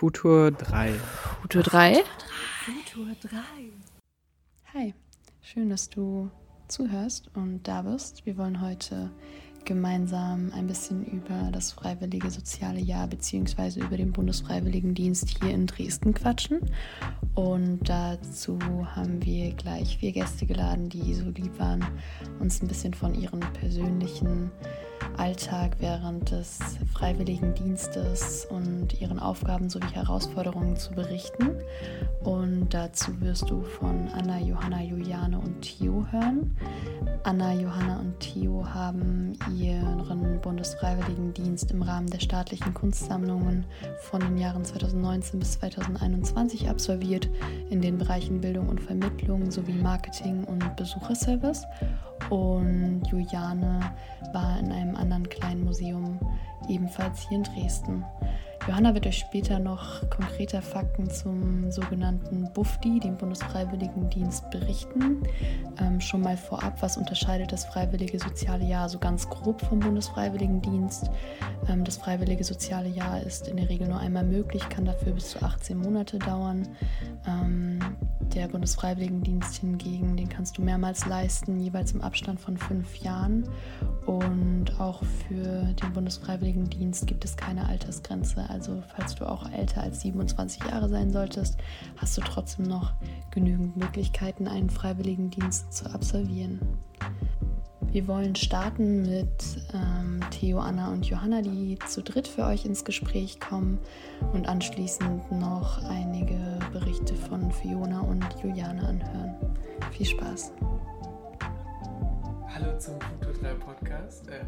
Futur 3. Futur 3? Futur 3. Hi, schön, dass du zuhörst und da bist. Wir wollen heute gemeinsam ein bisschen über das Freiwillige Soziale Jahr bzw. über den Bundesfreiwilligendienst hier in Dresden quatschen. Und dazu haben wir gleich vier Gäste geladen, die so lieb waren, uns ein bisschen von ihren persönlichen Alltag während des Freiwilligendienstes und ihren Aufgaben sowie Herausforderungen zu berichten. Und dazu wirst du von Anna, Johanna, Juliane und Theo hören. Anna, Johanna und Theo haben ihren Bundesfreiwilligendienst im Rahmen der staatlichen Kunstsammlungen von den Jahren 2019 bis 2021 absolviert in den Bereichen Bildung und Vermittlung sowie Marketing und Besucherservice. Und Juliane war in einem anderen kleinen Museum, ebenfalls hier in Dresden. Johanna wird euch später noch konkreter Fakten zum sogenannten BUFDI, dem Bundesfreiwilligendienst, berichten. Ähm, schon mal vorab, was unterscheidet das Freiwillige Soziale Jahr so ganz grob vom Bundesfreiwilligendienst? Ähm, das Freiwillige Soziale Jahr ist in der Regel nur einmal möglich, kann dafür bis zu 18 Monate dauern. Ähm, der Bundesfreiwilligendienst hingegen, den kannst du mehrmals leisten, jeweils im Abstand von fünf Jahren. Und auch für den Bundesfreiwilligendienst gibt es keine Altersgrenze. Also falls du auch älter als 27 Jahre sein solltest, hast du trotzdem noch genügend Möglichkeiten, einen Freiwilligendienst zu absolvieren. Wir wollen starten mit ähm, Theo, Anna und Johanna, die zu dritt für euch ins Gespräch kommen und anschließend noch einige Berichte von Fiona und Juliane anhören. Viel Spaß. Hallo zum Futur 3 Podcast. Ähm,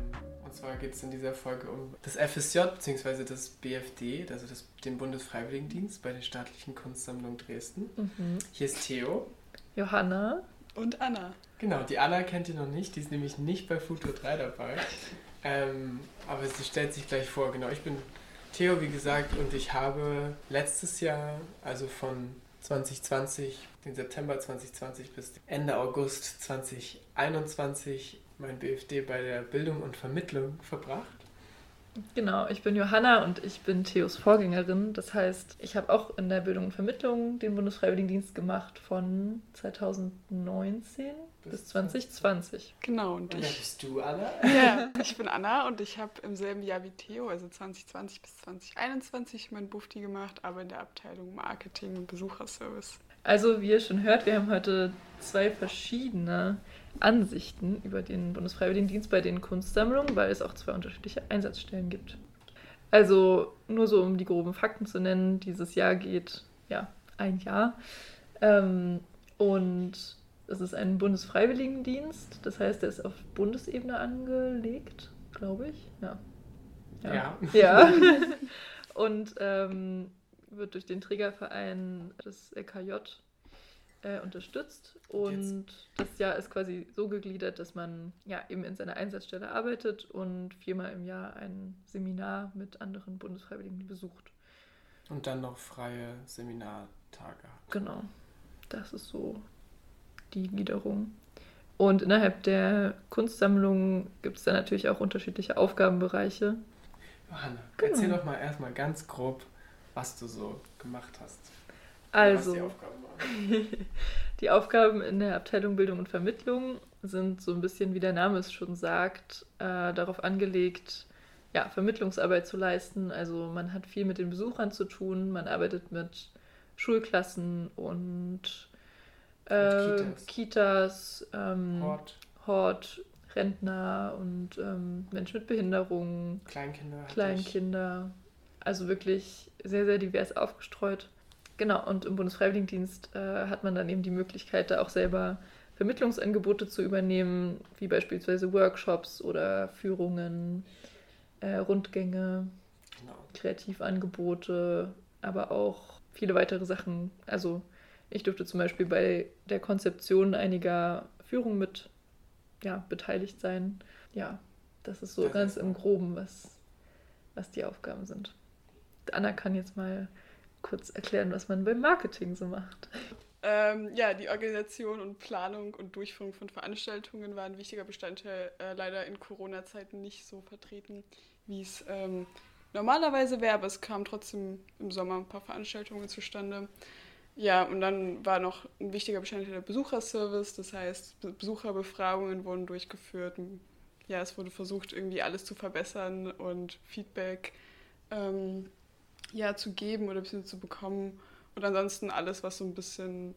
und zwar geht es in dieser Folge um das FSJ bzw. das BFD, also das, den Bundesfreiwilligendienst bei der Staatlichen Kunstsammlung Dresden. Mhm. Hier ist Theo. Johanna. Und Anna. Genau, die Anna kennt ihr noch nicht, die ist nämlich nicht bei Futur 3 dabei. Ähm, aber sie stellt sich gleich vor. Genau, ich bin Theo, wie gesagt, und ich habe letztes Jahr, also von 2020, den September 2020 bis Ende August 2021, mein BFD bei der Bildung und Vermittlung verbracht. Genau, ich bin Johanna und ich bin Theos Vorgängerin. Das heißt, ich habe auch in der Bildung und Vermittlung den Bundesfreiwilligendienst gemacht von 2019 bis 2020. Genau. Und, und ich, bist du, Anna? Ja, ich bin Anna und ich habe im selben Jahr wie Theo, also 2020 bis 2021, mein Bufti gemacht, aber in der Abteilung Marketing und Besucherservice. Also, wie ihr schon hört, wir haben heute zwei verschiedene Ansichten über den Bundesfreiwilligendienst bei den Kunstsammlungen, weil es auch zwei unterschiedliche Einsatzstellen gibt. Also, nur so um die groben Fakten zu nennen, dieses Jahr geht ja ein Jahr. Ähm, und es ist ein Bundesfreiwilligendienst, das heißt, der ist auf Bundesebene angelegt, glaube ich. Ja. Ja. Ja. ja. Und ähm, wird durch den Trägerverein des LKJ äh, unterstützt. Und das Jahr ist quasi so gegliedert, dass man ja eben in seiner Einsatzstelle arbeitet und viermal im Jahr ein Seminar mit anderen Bundesfreiwilligen besucht. Und dann noch freie Seminartage hat. Genau. Das ist so die Gliederung. Und innerhalb der Kunstsammlung gibt es dann natürlich auch unterschiedliche Aufgabenbereiche. Johanna, genau. erzähl doch mal erstmal ganz grob, was du so gemacht hast. Also, die Aufgaben, die Aufgaben in der Abteilung Bildung und Vermittlung sind so ein bisschen, wie der Name es schon sagt, äh, darauf angelegt, ja, Vermittlungsarbeit zu leisten. Also man hat viel mit den Besuchern zu tun, man arbeitet mit Schulklassen und äh, Kitas, Kitas ähm, Hort. Hort, Rentner und ähm, Menschen mit Behinderung, Kleinkinder. Kleinkinder. Also wirklich sehr, sehr divers aufgestreut. Genau, und im Bundesfreiwilligendienst äh, hat man dann eben die Möglichkeit, da auch selber Vermittlungsangebote zu übernehmen, wie beispielsweise Workshops oder Führungen, äh, Rundgänge, genau. Kreativangebote, aber auch viele weitere Sachen. Also ich durfte zum Beispiel bei der Konzeption einiger Führungen mit ja, beteiligt sein. Ja, das ist so das ganz ist im Groben, was, was die Aufgaben sind. Anna kann jetzt mal kurz erklären, was man beim Marketing so macht. Ähm, ja, die Organisation und Planung und Durchführung von Veranstaltungen war ein wichtiger Bestandteil, äh, leider in Corona-Zeiten nicht so vertreten, wie es ähm, normalerweise wäre, aber es kamen trotzdem im Sommer ein paar Veranstaltungen zustande. Ja, und dann war noch ein wichtiger Bestandteil der Besucherservice, das heißt, Besucherbefragungen wurden durchgeführt. Ja, es wurde versucht, irgendwie alles zu verbessern und Feedback ähm, ja, zu geben oder ein bisschen zu bekommen. Und ansonsten alles, was so ein bisschen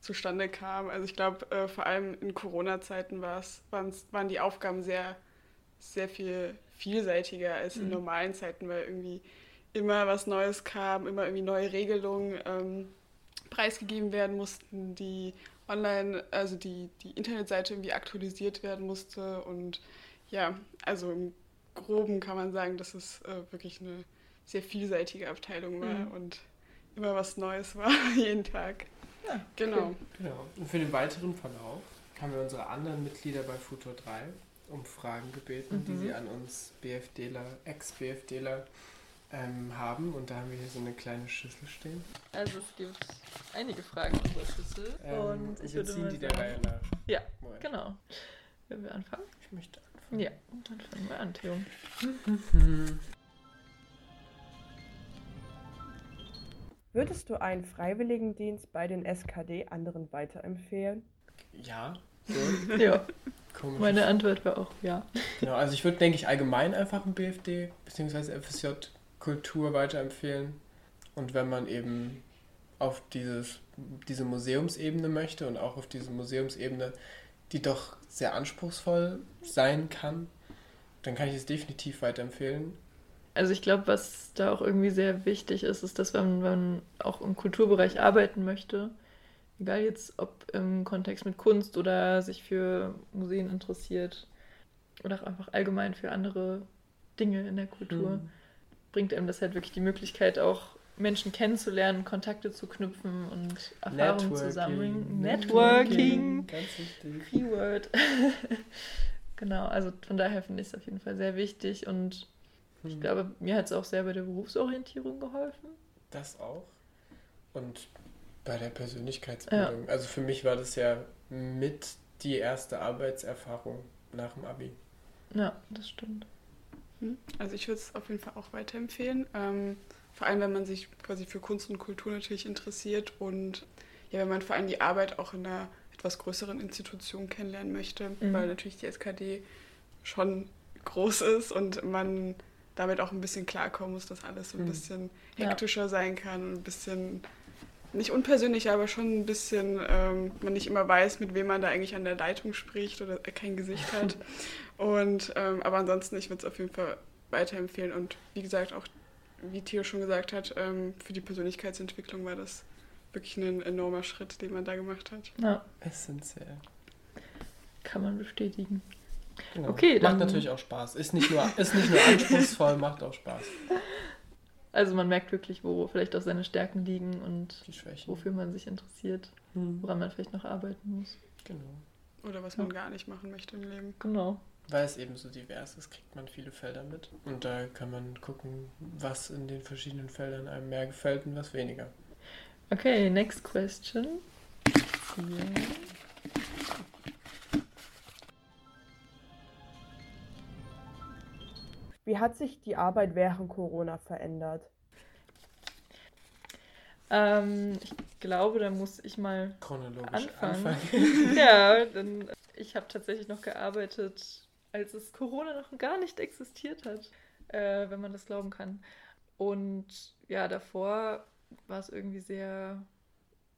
zustande kam. Also ich glaube, äh, vor allem in Corona-Zeiten waren die Aufgaben sehr, sehr viel vielseitiger als in mhm. normalen Zeiten, weil irgendwie immer was Neues kam, immer irgendwie neue Regelungen ähm, preisgegeben werden mussten, die online, also die, die Internetseite irgendwie aktualisiert werden musste. Und ja, also im Groben kann man sagen, dass es äh, wirklich eine sehr vielseitige Abteilung war mhm. und immer was Neues war, jeden Tag. Ja, genau. genau. Und für den weiteren Verlauf haben wir unsere anderen Mitglieder bei Futur 3 um Fragen gebeten, mhm. die sie an uns BFDler, Ex-BFDler ähm, haben. Und da haben wir hier so eine kleine Schüssel stehen. Also es gibt einige Fragen in unserer Schüssel. Ähm, und ich wir ziehen die der Reihe nach. Ja, Moment. genau. Wollen wir anfangen? Ich möchte anfangen. Ja, dann fangen wir an, Theo. Würdest du einen Freiwilligendienst bei den SKD anderen weiterempfehlen? Ja. So. ja. Komisch. Meine Antwort war auch ja. Genau, also ich würde, denke ich, allgemein einfach ein BFD bzw. FSJ Kultur weiterempfehlen. Und wenn man eben auf dieses, diese Museumsebene möchte und auch auf diese Museumsebene, die doch sehr anspruchsvoll sein kann, dann kann ich es definitiv weiterempfehlen. Also ich glaube, was da auch irgendwie sehr wichtig ist, ist, dass wenn man auch im Kulturbereich arbeiten möchte, egal jetzt ob im Kontext mit Kunst oder sich für Museen interessiert oder auch einfach allgemein für andere Dinge in der Kultur, mhm. bringt einem das halt wirklich die Möglichkeit, auch Menschen kennenzulernen, Kontakte zu knüpfen und Erfahrungen zu sammeln. Networking. Ganz wichtig. Keyword. genau, also von daher finde ich es auf jeden Fall sehr wichtig und mhm. ich glaube, mir hat es auch sehr bei der Berufsorientierung geholfen. Das auch. Und bei der Persönlichkeitsbildung. Ja. Also für mich war das ja mit die erste Arbeitserfahrung nach dem Abi. Ja, das stimmt. Hm. Also ich würde es auf jeden Fall auch weiterempfehlen. Ähm, vor allem, wenn man sich quasi für Kunst und Kultur natürlich interessiert und ja, wenn man vor allem die Arbeit auch in einer etwas größeren Institution kennenlernen möchte, mhm. weil natürlich die SKD schon groß ist und man damit auch ein bisschen klarkommen muss, dass alles so ein mhm. bisschen hektischer ja. sein kann ein bisschen nicht unpersönlich, aber schon ein bisschen, ähm, man nicht immer weiß, mit wem man da eigentlich an der Leitung spricht oder kein Gesicht hat. Und ähm, aber ansonsten, ich würde es auf jeden Fall weiterempfehlen. Und wie gesagt, auch wie Theo schon gesagt hat, ähm, für die Persönlichkeitsentwicklung war das wirklich ein enormer Schritt, den man da gemacht hat. Ja. Essentiell. Kann man bestätigen. Genau. Okay, macht natürlich auch Spaß. Ist nicht nur, ist nicht nur anspruchsvoll, macht auch Spaß. Also man merkt wirklich, wo vielleicht auch seine Stärken liegen und wofür man sich interessiert, hm. woran man vielleicht noch arbeiten muss. Genau. Oder was man ja. gar nicht machen möchte im Leben. Genau. Weil es eben so divers ist, kriegt man viele Felder mit. Und da kann man gucken, was in den verschiedenen Feldern einem mehr gefällt und was weniger. Okay, next question. Yeah. Wie hat sich die Arbeit während Corona verändert? Ähm, ich glaube, da muss ich mal Chronologisch anfangen. anfangen. ja, denn ich habe tatsächlich noch gearbeitet, als es Corona noch gar nicht existiert hat, äh, wenn man das glauben kann. Und ja, davor war es irgendwie sehr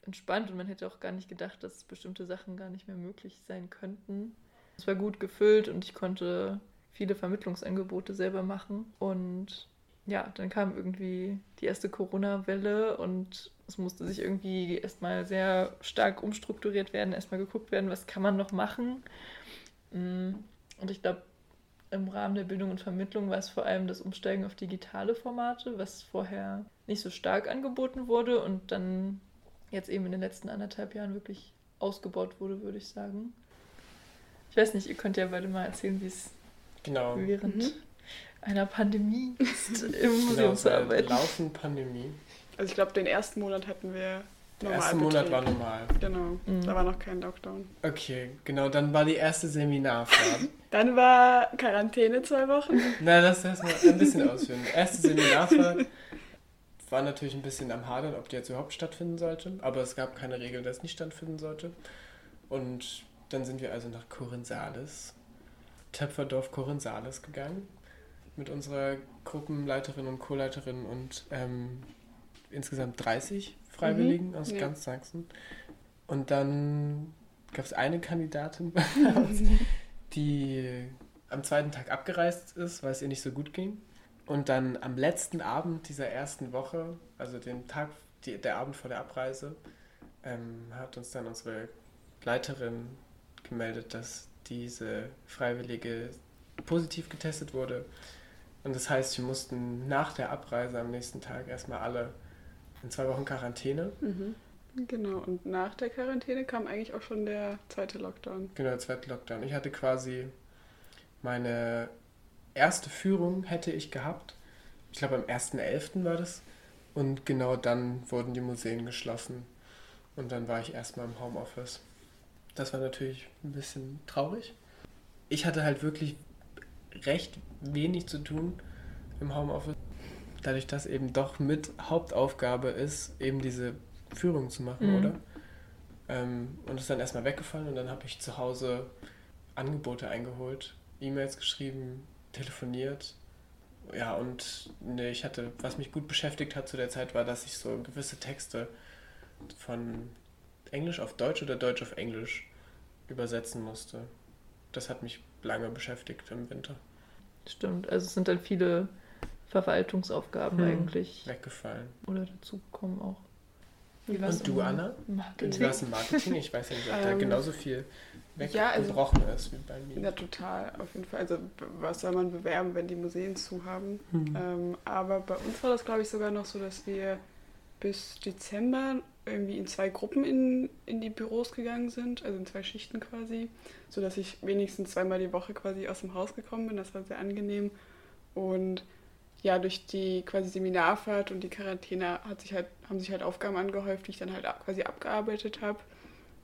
entspannt und man hätte auch gar nicht gedacht, dass bestimmte Sachen gar nicht mehr möglich sein könnten. Es war gut gefüllt und ich konnte viele Vermittlungsangebote selber machen. Und ja, dann kam irgendwie die erste Corona-Welle und es musste sich irgendwie erstmal sehr stark umstrukturiert werden, erstmal geguckt werden, was kann man noch machen. Mm, und ich glaube, im Rahmen der Bildung und Vermittlung war es vor allem das Umsteigen auf digitale Formate, was vorher nicht so stark angeboten wurde und dann jetzt eben in den letzten anderthalb Jahren wirklich ausgebaut wurde, würde ich sagen. Ich weiß nicht, ihr könnt ja beide mal erzählen, wie es Genau. Während mhm. einer Pandemie ist im Museum genau, zu arbeiten. Laufen Pandemie. Also ich glaube, den ersten Monat hatten wir Der erste Monat war normal. Genau, mhm. da war noch kein Lockdown. Okay, genau, dann war die erste Seminarfahrt. dann war Quarantäne zwei Wochen. Na, das ist mal ein bisschen ausführen. Erste Seminarfahrt war natürlich ein bisschen am Hadern, ob die jetzt überhaupt stattfinden sollte. Aber es gab keine Regel, dass es nicht stattfinden sollte. Und dann sind wir also nach Korinthales, Töpferdorf Korinthales gegangen. Mit unserer Gruppenleiterin und Co-Leiterin und ähm, insgesamt 30 Freiwilligen mhm, aus ja. ganz Sachsen. Und dann gab es eine Kandidatin die am zweiten Tag abgereist ist, weil es ihr nicht so gut ging. Und dann am letzten Abend dieser ersten Woche, also den Tag, die, der Abend vor der Abreise, ähm, hat uns dann unsere Leiterin gemeldet, dass diese Freiwillige positiv getestet wurde. Und das heißt, wir mussten nach der Abreise am nächsten Tag erstmal alle in zwei Wochen Quarantäne. Mhm. Genau, und nach der Quarantäne kam eigentlich auch schon der zweite Lockdown. Genau, der zweite Lockdown. Ich hatte quasi meine erste Führung hätte ich gehabt. Ich glaube am 1.11. war das. Und genau dann wurden die Museen geschlossen. Und dann war ich erstmal im Homeoffice. Das war natürlich ein bisschen traurig. Ich hatte halt wirklich recht wenig zu tun im Homeoffice dadurch, dass eben doch mit Hauptaufgabe ist, eben diese Führung zu machen, mhm. oder? Ähm, und ist dann erstmal weggefallen und dann habe ich zu Hause Angebote eingeholt, E-Mails geschrieben, telefoniert. Ja, und ne, ich hatte, was mich gut beschäftigt hat zu der Zeit, war, dass ich so gewisse Texte von Englisch auf Deutsch oder Deutsch auf Englisch übersetzen musste. Das hat mich lange beschäftigt im Winter. Stimmt, also es sind dann viele Verwaltungsaufgaben hm. eigentlich weggefallen. Oder dazugekommen auch. Und du, Anna? Marketing. Wie war es im Marketing? Ich weiß ja nicht, ob da ähm, genauso viel weggebrochen ja, also, ist wie bei mir. Ja, total, auf jeden Fall. Also, was soll man bewerben, wenn die Museen zu haben? Hm. Ähm, aber bei uns war das, glaube ich, sogar noch so, dass wir bis Dezember irgendwie in zwei Gruppen in, in die Büros gegangen sind, also in zwei Schichten quasi, sodass ich wenigstens zweimal die Woche quasi aus dem Haus gekommen bin. Das war sehr angenehm. Und ja, durch die quasi Seminarfahrt und die Quarantäne hat sich halt, haben sich halt Aufgaben angehäuft, die ich dann halt quasi abgearbeitet habe.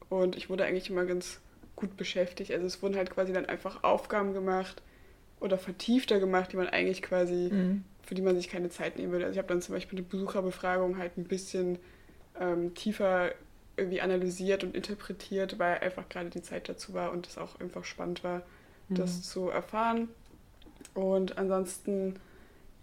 Und ich wurde eigentlich immer ganz gut beschäftigt. Also es wurden halt quasi dann einfach Aufgaben gemacht oder vertiefter gemacht, die man eigentlich quasi, mhm. für die man sich keine Zeit nehmen würde. Also ich habe dann zum Beispiel eine Besucherbefragung halt ein bisschen ähm, tiefer irgendwie analysiert und interpretiert, weil einfach gerade die Zeit dazu war und es auch einfach spannend war, mhm. das zu erfahren. Und ansonsten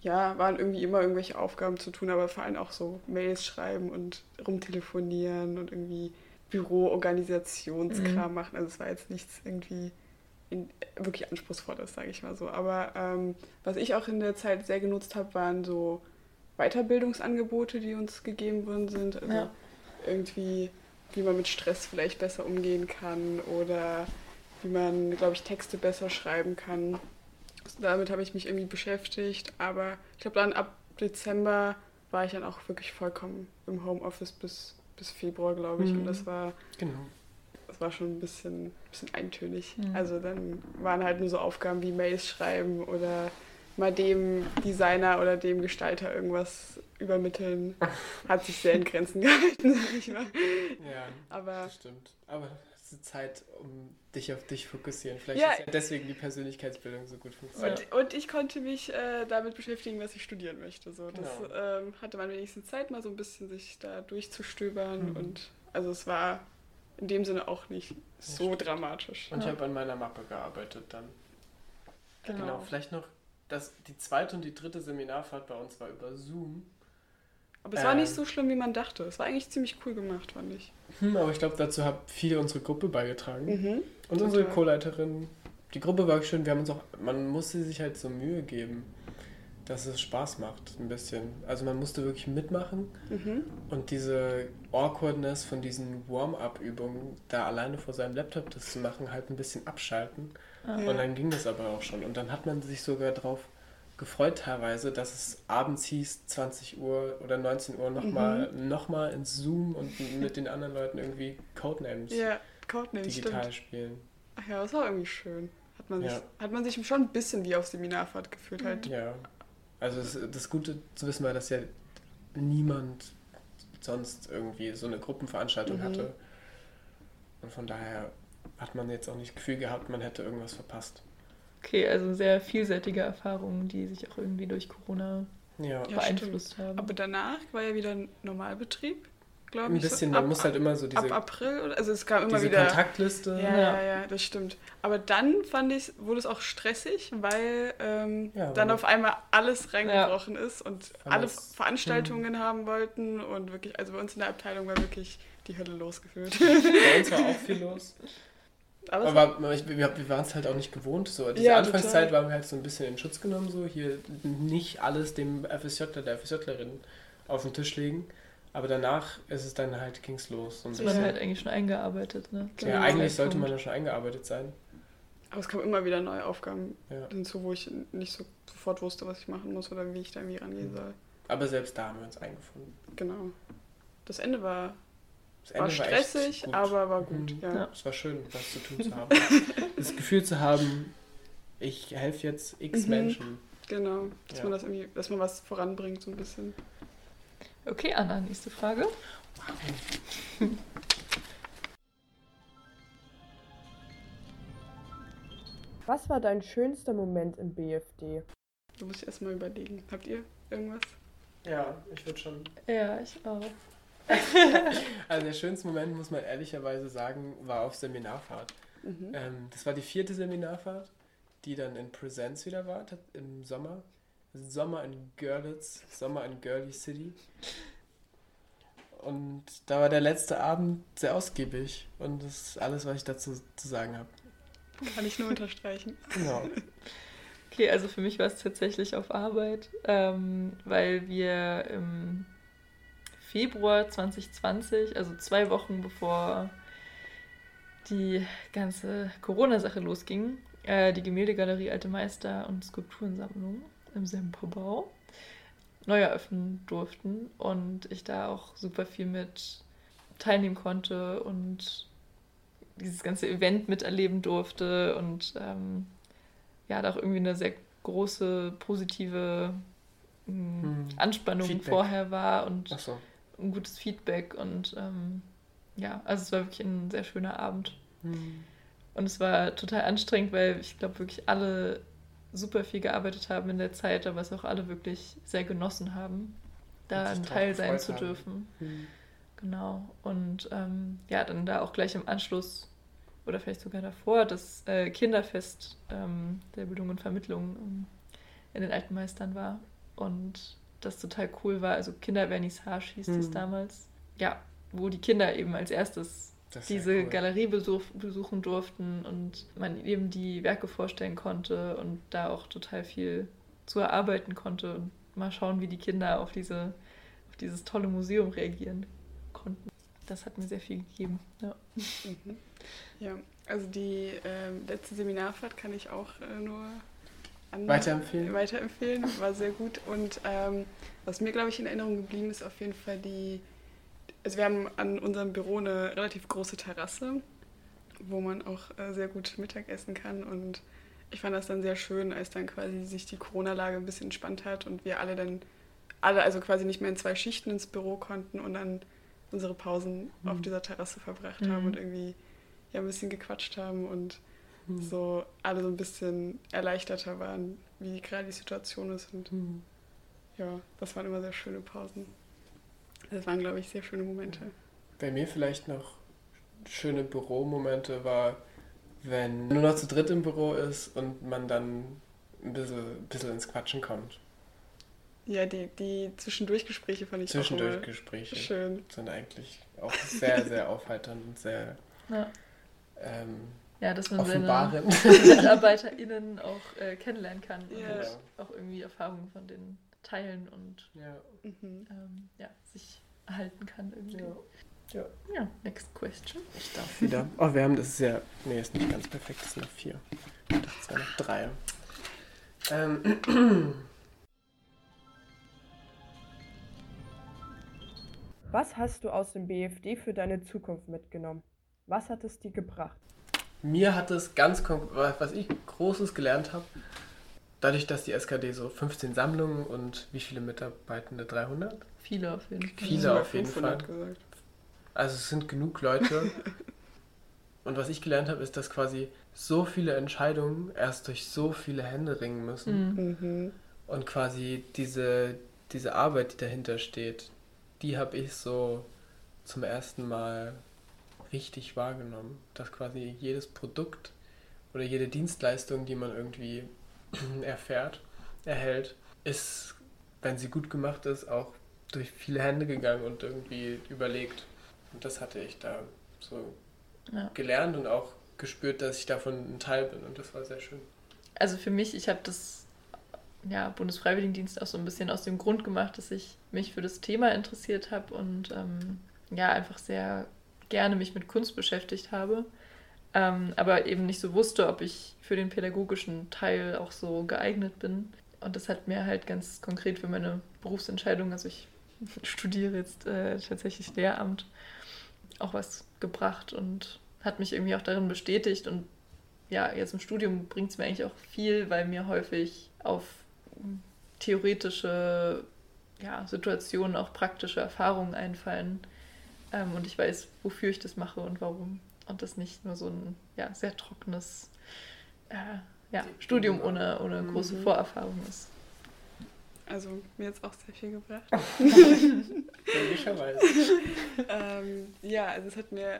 ja, waren irgendwie immer irgendwelche Aufgaben zu tun, aber vor allem auch so Mails schreiben und rumtelefonieren und irgendwie Büroorganisationskram mhm. machen. Also es war jetzt nichts irgendwie in, wirklich anspruchsvolles, sage ich mal so. Aber ähm, was ich auch in der Zeit sehr genutzt habe, waren so Weiterbildungsangebote, die uns gegeben worden sind. Also ja. irgendwie, wie man mit Stress vielleicht besser umgehen kann oder wie man, glaube ich, Texte besser schreiben kann damit habe ich mich irgendwie beschäftigt. Aber ich glaube, dann ab Dezember war ich dann auch wirklich vollkommen im Homeoffice bis, bis Februar, glaube ich. Mhm. Und das war. Genau. Das war schon ein bisschen, bisschen eintönig. Mhm. Also dann waren halt nur so Aufgaben wie Mails schreiben oder mal dem Designer oder dem Gestalter irgendwas übermitteln. Hat sich sehr in Grenzen gehalten, sag ich mal. Ja, Aber, das stimmt. Aber kurze Zeit, um dich auf dich fokussieren. Vielleicht ja. ist ja deswegen die Persönlichkeitsbildung so gut funktioniert. Und, und ich konnte mich äh, damit beschäftigen, was ich studieren möchte. So. Das genau. ähm, hatte man wenigstens Zeit, mal so ein bisschen sich da durchzustöbern. Mhm. Und also es war in dem Sinne auch nicht so dramatisch. Und ja. ich habe an meiner Mappe gearbeitet dann. Genau. genau. Vielleicht noch, dass die zweite und die dritte Seminarfahrt bei uns war über Zoom. Aber es ähm, war nicht ähm. so schlimm, wie man dachte. Es war eigentlich ziemlich cool gemacht, fand ich. Hm, aber ich glaube, dazu hat viel unsere Gruppe beigetragen. Mhm, und unsere Co-Leiterin. Die Gruppe war schön. Wir haben uns auch, man musste sich halt so Mühe geben, dass es Spaß macht, ein bisschen. Also man musste wirklich mitmachen. Mhm. Und diese Awkwardness von diesen Warm-up-Übungen, da alleine vor seinem Laptop das zu machen, halt ein bisschen abschalten. Ah. Und dann ging das aber auch schon. Und dann hat man sich sogar drauf gefreut teilweise, dass es abends hieß, 20 Uhr oder 19 Uhr nochmal mhm. noch mal ins Zoom und mit den anderen Leuten irgendwie Codenames, ja, Codenames digital stimmt. spielen. Ach ja, das war irgendwie schön. Hat man, sich, hat man sich schon ein bisschen wie auf Seminarfahrt gefühlt halt. Ja. Also das, das Gute zu wissen war, dass ja niemand sonst irgendwie so eine Gruppenveranstaltung Mhm. hatte. Und von daher hat man jetzt auch nicht das Gefühl gehabt, man hätte irgendwas verpasst. Okay, also sehr vielseitige Erfahrungen, die sich auch irgendwie durch Corona Ja, Ja, beeinflusst haben. Aber danach war ja wieder ein Normalbetrieb, glaube ein ich. so bisschen, ab, man muss halt immer so diese, ab April, oder? also es kam immer diese wieder. Kontaktliste. Ja, Ja. ja, ja, das stimmt. Aber dann fand ich, wurde es auch stressig, weil ähm, Ja, dann weil- auf einmal alles reingebrochen ist und Weil alle Veranstaltungen haben wollten und wirklich, also bei uns in der Abteilung war wirklich die Hölle losgeführt. Bei uns war auch viel los. Aber, Aber ich- wir, wir waren es halt auch nicht gewohnt. So. Diese Ja, Anfangszeit total. waren wir halt so ein bisschen in Schutz genommen. So. Hier nicht alles dem FSJ, der FSJlerin auf den Tisch legen. Aber danach ist es dann halt, ging es los. So ein ist man halt eigentlich schon eingearbeitet, ne? Genau. ja, eigentlich sollte Zeitpunkt. man ja schon eingearbeitet sein. aber es kamen immer wieder neue Aufgaben Ja. hinzu, wo ich nicht so sofort wusste, was ich machen muss oder wie ich da irgendwie rangehen soll. Aber selbst da haben wir uns eingefunden. Genau. Das Ende war, Das war echt stressig, gut. aber war gut. Mhm. Ja. Ja. Es war schön, was zu tun zu haben. das Gefühl zu haben, ich helfe jetzt x Mhm. Menschen. Genau. Dass Ja. man das irgendwie, dass man was voranbringt, so ein bisschen. Okay, Anna, nächste Frage. Was war dein schönster Moment im BFD? Da muss ich erstmal überlegen. Habt ihr irgendwas? Ja, ich würde schon. Ja, ich auch. Also der schönste Moment, muss man ehrlicherweise sagen, war auf Seminarfahrt. Mhm. Ähm, das war die vierte Seminarfahrt, die dann in Präsenz wieder war, im Sommer. Sommer in Görlitz, Sommer in Girly City. Und da war der letzte Abend sehr ausgiebig. Und das ist alles, was ich dazu zu sagen habe. Kann ich nur unterstreichen. Genau. Okay, also für mich war es tatsächlich auf Arbeit, ähm, weil wir im Februar 2020, also zwei Wochen bevor die ganze Corona-Sache losging, äh, die Gemäldegalerie Alte Meister und Skulpturensammlung im Semperbau neu eröffnen durften und ich da auch super viel mit teilnehmen konnte und dieses ganze Event miterleben durfte und ähm, ja, da auch irgendwie eine sehr große positive mh, Hm. Anspannung Feedback. vorher war und Achso. Ein gutes Feedback und ähm, ja, also es war wirklich ein sehr schöner Abend. Hm. Und es war total anstrengend, weil ich glaube wirklich alle super viel gearbeitet haben in der Zeit, aber es auch alle wirklich sehr genossen haben, da ein Teil sein zu haben. dürfen. Hm. Genau. Und ähm, ja, dann da auch gleich im Anschluss oder vielleicht sogar davor das äh, Kinderfest ähm, der Bildung und Vermittlung ähm, in den Alten Meistern war. Und das total cool war. Also Kindervernissage hieß das Mhm. damals. Ja, wo die Kinder eben als erstes Das diese cool. Galerie besuch, besuchen durften und man eben die Werke vorstellen konnte und da auch total viel zu erarbeiten konnte und mal schauen, wie die Kinder auf, diese, auf dieses tolle Museum reagieren konnten. Das hat mir sehr viel gegeben. Ja. Mhm. Ja, also die ähm, letzte Seminarfahrt kann ich auch äh, nur an Weiterempfehlen? weiterempfehlen. War sehr gut. Und ähm, was mir, glaube ich, in Erinnerung geblieben ist, auf jeden Fall die. Also, wir haben an unserem Büro eine relativ große Terrasse, wo man auch äh, sehr gut Mittag essen kann. Und ich fand das dann sehr schön, als dann quasi sich die Corona-Lage ein bisschen entspannt hat und wir alle dann, alle also quasi nicht mehr in zwei Schichten ins Büro konnten und dann unsere Pausen auf Mhm. dieser Terrasse verbracht Mhm. haben und irgendwie ja ein bisschen gequatscht haben und Hm. so alle so ein bisschen erleichterter waren, wie gerade die Situation ist. Und Hm. ja, das waren immer sehr schöne Pausen. Das waren, glaube ich, sehr schöne Momente. Bei mir vielleicht noch schöne Büromomente war, wenn nur noch zu dritt im Büro ist und man dann ein bisschen, ein bisschen ins Quatschen kommt. Ja, die, die Zwischendurchgespräche fand ich auch Zwischendurchgespräche immer schön. sind eigentlich auch sehr, sehr aufheiternd und sehr Ja. ähm, ja, dass man seine. MitarbeiterInnen auch äh, kennenlernen kann und Ja. auch irgendwie Erfahrungen von denen teilen und ja. Mhm. ähm, ja, sich erhalten kann irgendwie. Ja. Ja. Ja. next question. Ich darf wieder. Oh, wir haben das ist ja. Nee, ist nicht ganz perfekt, es sind noch vier. Ich dachte, es wären noch drei. Ähm, Was hast du aus dem BFD für deine Zukunft mitgenommen? Was hat es dir gebracht? Mir hat es ganz konkret, was ich Großes gelernt habe, dadurch, dass die SKD so 15 Sammlungen und wie viele Mitarbeitende? 300? Viele auf jeden Fall. Viele auf jeden Fall. Gesagt. Also es sind genug Leute. und was ich gelernt habe, ist, dass quasi so viele Entscheidungen erst durch so viele Hände ringen müssen. Mhm. Mhm. Und quasi diese, diese Arbeit, die dahinter steht, die habe ich so zum ersten Mal richtig wahrgenommen. Dass quasi jedes Produkt oder jede Dienstleistung, die man irgendwie erfährt, erhält, ist, wenn sie gut gemacht ist, auch durch viele Hände gegangen und irgendwie überlegt. Und das hatte ich da so Ja. gelernt und auch gespürt, dass ich davon ein Teil bin. Und das war sehr schön. Also für mich, ich habe das ja, Bundesfreiwilligendienst auch so ein bisschen aus dem Grund gemacht, dass ich mich für das Thema interessiert habe und ähm, ja, einfach sehr gerne mich mit Kunst beschäftigt habe. Ähm, aber eben nicht so wusste, ob ich für den pädagogischen Teil auch so geeignet bin. Und das hat mir halt ganz konkret für meine Berufsentscheidung, also ich studiere jetzt äh, tatsächlich Lehramt, auch was gebracht und hat mich irgendwie auch darin bestätigt. Und ja, jetzt im Studium bringt es mir eigentlich auch viel, weil mir häufig auf theoretische ja, Situationen auch praktische Erfahrungen einfallen. Ähm, und ich weiß, wofür ich das mache und warum. Und das nicht nur so ein ja, sehr trockenes äh, ja, Studium ohne, ohne große Mhm. Vorerfahrung ist. Also mir jetzt auch sehr viel gebracht. Logischerweise. ähm, ja, also es hat mir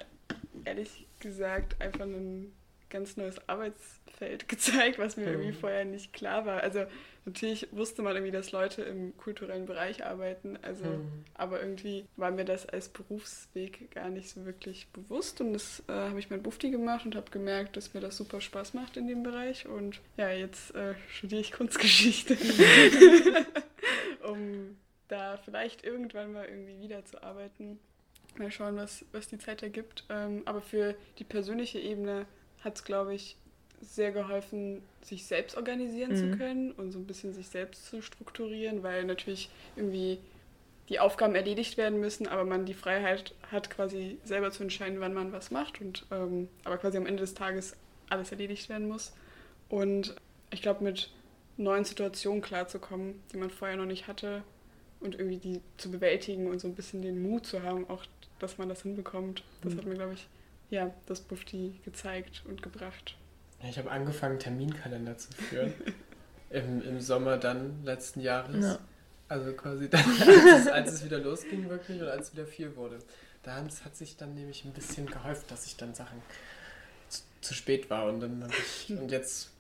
ehrlich gesagt einfach ein ganz neues Arbeitsfeld gezeigt, was mir irgendwie Mhm. vorher nicht klar war. Also natürlich wusste man irgendwie, dass Leute im kulturellen Bereich arbeiten, also Mhm. aber irgendwie war mir das als Berufsweg gar nicht so wirklich bewusst und das äh, habe ich mein Bufti gemacht und habe gemerkt, dass mir das super Spaß macht in dem Bereich und ja, jetzt äh, studiere ich Kunstgeschichte, um da vielleicht irgendwann mal irgendwie wieder zu arbeiten. Mal schauen, was, was die Zeit ergibt. Ähm, aber für die persönliche Ebene hat es, glaube ich, sehr geholfen, sich selbst organisieren zu Mhm. können und so ein bisschen sich selbst zu strukturieren, weil natürlich irgendwie die Aufgaben erledigt werden müssen, aber man die Freiheit hat, quasi selber zu entscheiden, wann man was macht und ähm, aber quasi am Ende des Tages alles erledigt werden muss. Und ich glaube, mit neuen Situationen klarzukommen, die man vorher noch nicht hatte und irgendwie die zu bewältigen und so ein bisschen den Mut zu haben, auch dass man das hinbekommt, das Mhm. hat mir, glaube ich, ja, das Bufti gezeigt und gebracht. Ich habe angefangen, Terminkalender zu führen. Im, Im Sommer dann letzten Jahres. Ja. Also quasi dann, als es, als es wieder losging wirklich und als es wieder viel wurde. Da hat hat sich dann nämlich ein bisschen gehäuft, dass ich dann Sachen zu, zu spät war. Und dann habe ich, und jetzt,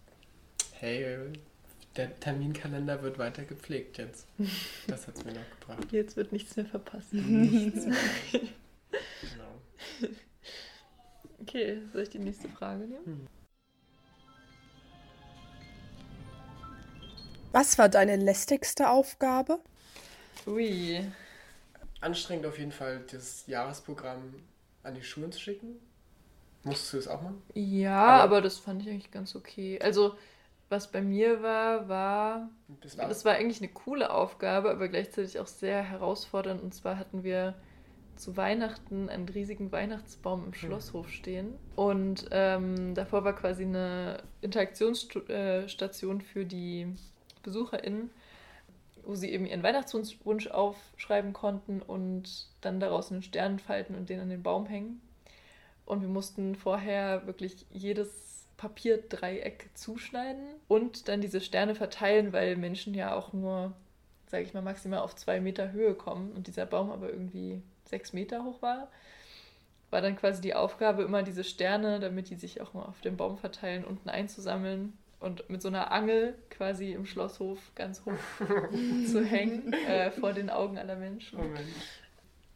hey, der Terminkalender wird weiter gepflegt jetzt. Das hat es mir noch gebracht. Jetzt wird nichts mehr verpasst. Nichts mehr. Okay, soll ich die nächste Frage nehmen? Was war deine lästigste Aufgabe? Ui. Anstrengend auf jeden Fall, das Jahresprogramm an die Schulen zu schicken. Musstest du das auch machen? Ja, Aber- aber, das fand ich eigentlich ganz okay. Also, was bei mir war, war, Das war, das war eigentlich eine coole Aufgabe, aber gleichzeitig auch sehr herausfordernd. Und zwar hatten wir zu Weihnachten einen riesigen Weihnachtsbaum im Schlosshof stehen. Und ähm, davor war quasi eine Interaktionsstation für die BesucherInnen, wo sie eben ihren Weihnachtswunsch aufschreiben konnten und dann daraus einen Stern falten und den an den Baum hängen. Und wir mussten vorher wirklich jedes Papierdreieck zuschneiden und dann diese Sterne verteilen, weil Menschen ja auch nur, sage ich mal, maximal auf zwei Meter Höhe kommen und dieser Baum aber irgendwie sechs Meter hoch war. War dann quasi die Aufgabe, immer diese Sterne, damit die sich auch mal auf dem Baum verteilen, unten einzusammeln und mit so einer Angel quasi im Schlosshof ganz hoch zu hängen äh, vor den Augen aller Menschen Moment.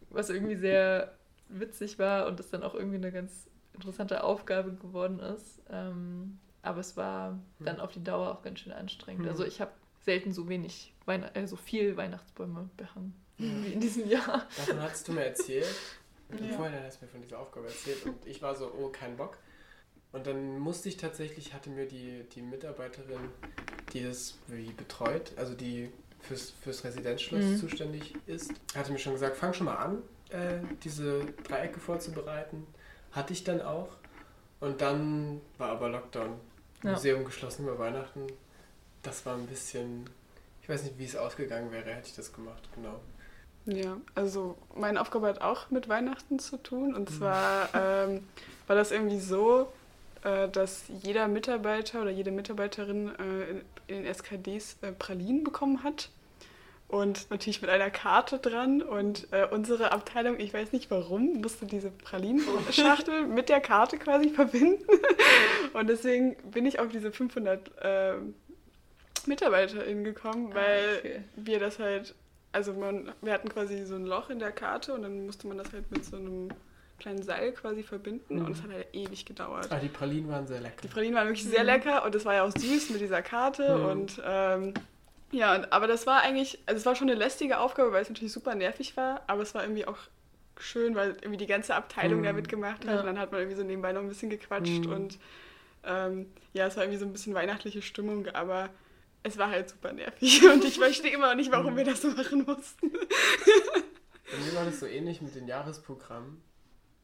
was irgendwie sehr witzig war und es dann auch irgendwie eine ganz interessante Aufgabe geworden ist. Ähm, aber es war dann auf die Dauer auch ganz schön anstrengend. Hm. Also ich habe selten so wenig, Weihn äh, so viel Weihnachtsbäume behangen in diesem Jahr. Davon hattest du mir erzählt. Ja. Vorher hast du mir von dieser Aufgabe erzählt und ich war so, oh, kein Bock. Und dann musste ich tatsächlich, hatte mir die, die Mitarbeiterin, die das wie betreut, also die fürs, fürs Residenzschloss Mhm. zuständig ist, hatte mir schon gesagt, fang schon mal an, äh, diese Dreiecke vorzubereiten. Hatte ich dann auch. Und dann war aber Lockdown. Ja. Museum geschlossen über Weihnachten. das war ein bisschen, ich weiß nicht, wie es ausgegangen wäre, hätte ich das gemacht, genau. Ja, also meine Aufgabe hat auch mit Weihnachten zu tun. Und zwar ähm, war das irgendwie so, äh, dass jeder Mitarbeiter oder jede Mitarbeiterin äh, in, in den SKDs äh, Pralinen bekommen hat. Und natürlich mit einer Karte dran. Und äh, unsere Abteilung, ich weiß nicht warum, musste diese Pralinenschachtel mit der Karte quasi verbinden. Und deswegen bin ich auf diese 500 ähm, MitarbeiterInnen gekommen, Ah, weil okay. wir das halt, also man, wir hatten quasi so ein Loch in der Karte und dann musste man das halt mit so einem kleinen Seil quasi verbinden Mhm. und es hat halt ewig gedauert. Ah, die Pralinen waren sehr lecker. Die Pralinen waren wirklich sehr Mhm. lecker und es war ja auch süß mit dieser Karte Mhm. und ähm, ja, und, aber das war eigentlich, also es war schon eine lästige Aufgabe, weil es natürlich super nervig war, aber es war irgendwie auch schön, weil irgendwie die ganze Abteilung da Mhm. mitgemacht hat Ja. und dann hat man irgendwie so nebenbei noch ein bisschen gequatscht Mhm. und ähm, ja, es war irgendwie so ein bisschen weihnachtliche Stimmung, aber es war halt super nervig und ich verstehe immer noch nicht, warum Mhm. wir das so machen mussten. Bei mir war das so ähnlich mit den Jahresprogrammen,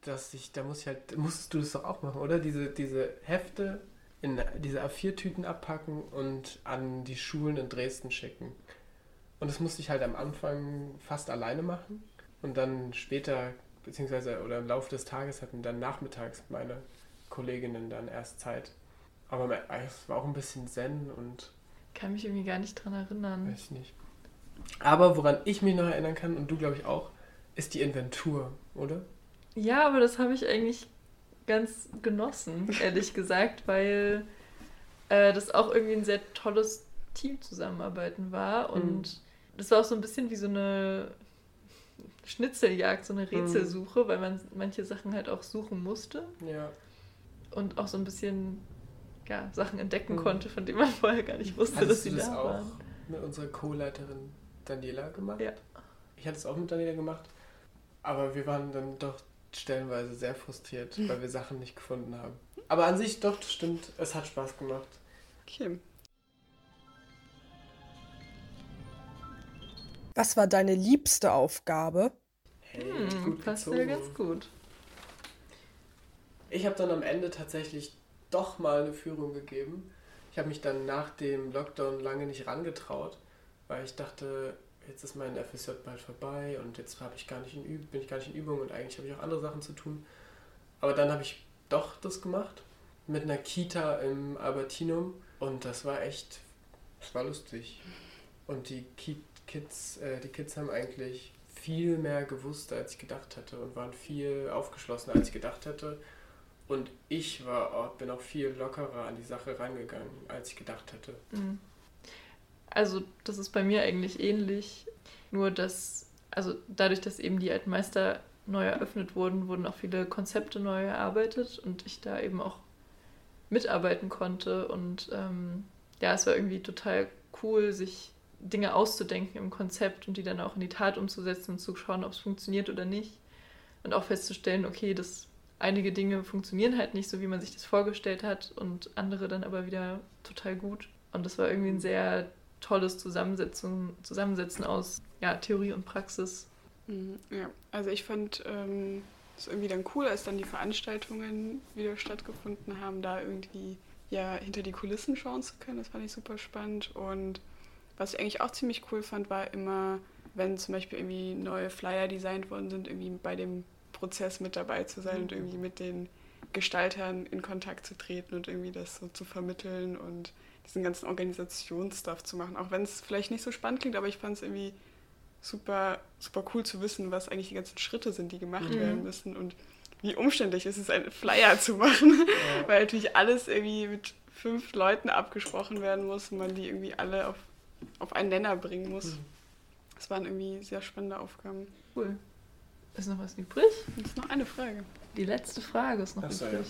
dass ich, da muss ich halt, musstest du das doch auch machen, oder? Diese, diese Hefte in diese A4-Tüten abpacken und an die Schulen in Dresden schicken. Und das musste ich halt am Anfang fast alleine machen. Und dann später, beziehungsweise oder im Laufe des Tages hatten dann nachmittags meine Kolleginnen dann erst Zeit. Aber es war auch ein bisschen Zen und Kann mich irgendwie gar nicht dran erinnern. weiß ich nicht. Aber woran ich mich noch erinnern kann, und du glaube ich auch, ist die Inventur, oder? Ja, aber das habe ich eigentlich ganz genossen, ehrlich gesagt, weil äh, das auch irgendwie ein sehr tolles Teamzusammenarbeiten war und das war auch so ein bisschen wie so eine Schnitzeljagd, so eine Rätselsuche, weil man manche Sachen halt auch suchen musste Ja. und auch so ein bisschen ja, Sachen entdecken Mhm. konnte, von denen man vorher gar nicht wusste, dass Hattest sie du das da auch waren. mit unserer Co-Leiterin Daniela gemacht? Ja. Ich hatte es auch mit Daniela gemacht, aber wir waren dann doch stellenweise sehr frustriert, Mhm. weil wir Sachen nicht gefunden haben. Aber an sich doch, das stimmt, es hat Spaß gemacht. Okay. Was war deine liebste Aufgabe? Hey, Hm, passt ja ganz gut. Ich habe dann am Ende tatsächlich doch mal eine Führung gegeben. Ich habe mich dann nach dem Lockdown lange nicht rangetraut, weil ich dachte, jetzt ist mein FSJ bald vorbei und jetzt ich Üb bin ich gar nicht in Übung und eigentlich habe ich auch andere Sachen zu tun. Aber dann habe ich doch das gemacht mit einer Kita im Albertinum und das war echt, das war lustig. Und die Ki Kids, äh, die Kids haben eigentlich viel mehr gewusst, als ich gedacht hätte und waren viel aufgeschlossener, als ich gedacht hätte. Und ich war, auch- bin auch viel lockerer an die Sache rangegangen, als ich gedacht hätte. Mhm. Also, das ist bei mir eigentlich ähnlich. Nur, dass, also dadurch, dass eben die alten Meister neu eröffnet wurden, wurden auch viele Konzepte neu erarbeitet und ich da eben auch mitarbeiten konnte. Und ähm, ja, es war irgendwie total cool, sich Dinge auszudenken im Konzept und die dann auch in die Tat umzusetzen und zu schauen, ob es funktioniert oder nicht. Und auch festzustellen, okay, dass einige Dinge funktionieren halt nicht so, wie man sich das vorgestellt hat und andere dann aber wieder total gut. Und das war irgendwie ein sehr tolles Zusammensetzung, Zusammensetzen aus ja, Theorie und Praxis. Mhm, Ja, also ich fand ähm, es irgendwie dann cool, als dann die Veranstaltungen wieder stattgefunden haben, da irgendwie ja hinter die Kulissen schauen zu können. Das fand ich super spannend. Und was ich eigentlich auch ziemlich cool fand, war immer, wenn zum Beispiel irgendwie neue Flyer designt worden sind, irgendwie bei dem Prozess mit dabei zu sein und irgendwie mit den Gestaltern in Kontakt zu treten und irgendwie das so zu vermitteln und diesen ganzen Organisationsstuff zu machen. Auch wenn es vielleicht nicht so spannend klingt, aber ich fand es irgendwie super, super cool zu wissen, was eigentlich die ganzen Schritte sind, die gemacht Mhm. werden müssen und wie umständlich ist es, einen Flyer zu machen, Ja. weil natürlich alles irgendwie mit fünf Leuten abgesprochen werden muss und man die irgendwie alle auf, auf einen Nenner bringen muss. Mhm. Das waren irgendwie sehr spannende Aufgaben. Cool. Ist noch was übrig? Und Jetzt noch eine Frage. Die letzte Frage ist noch Ach übrig.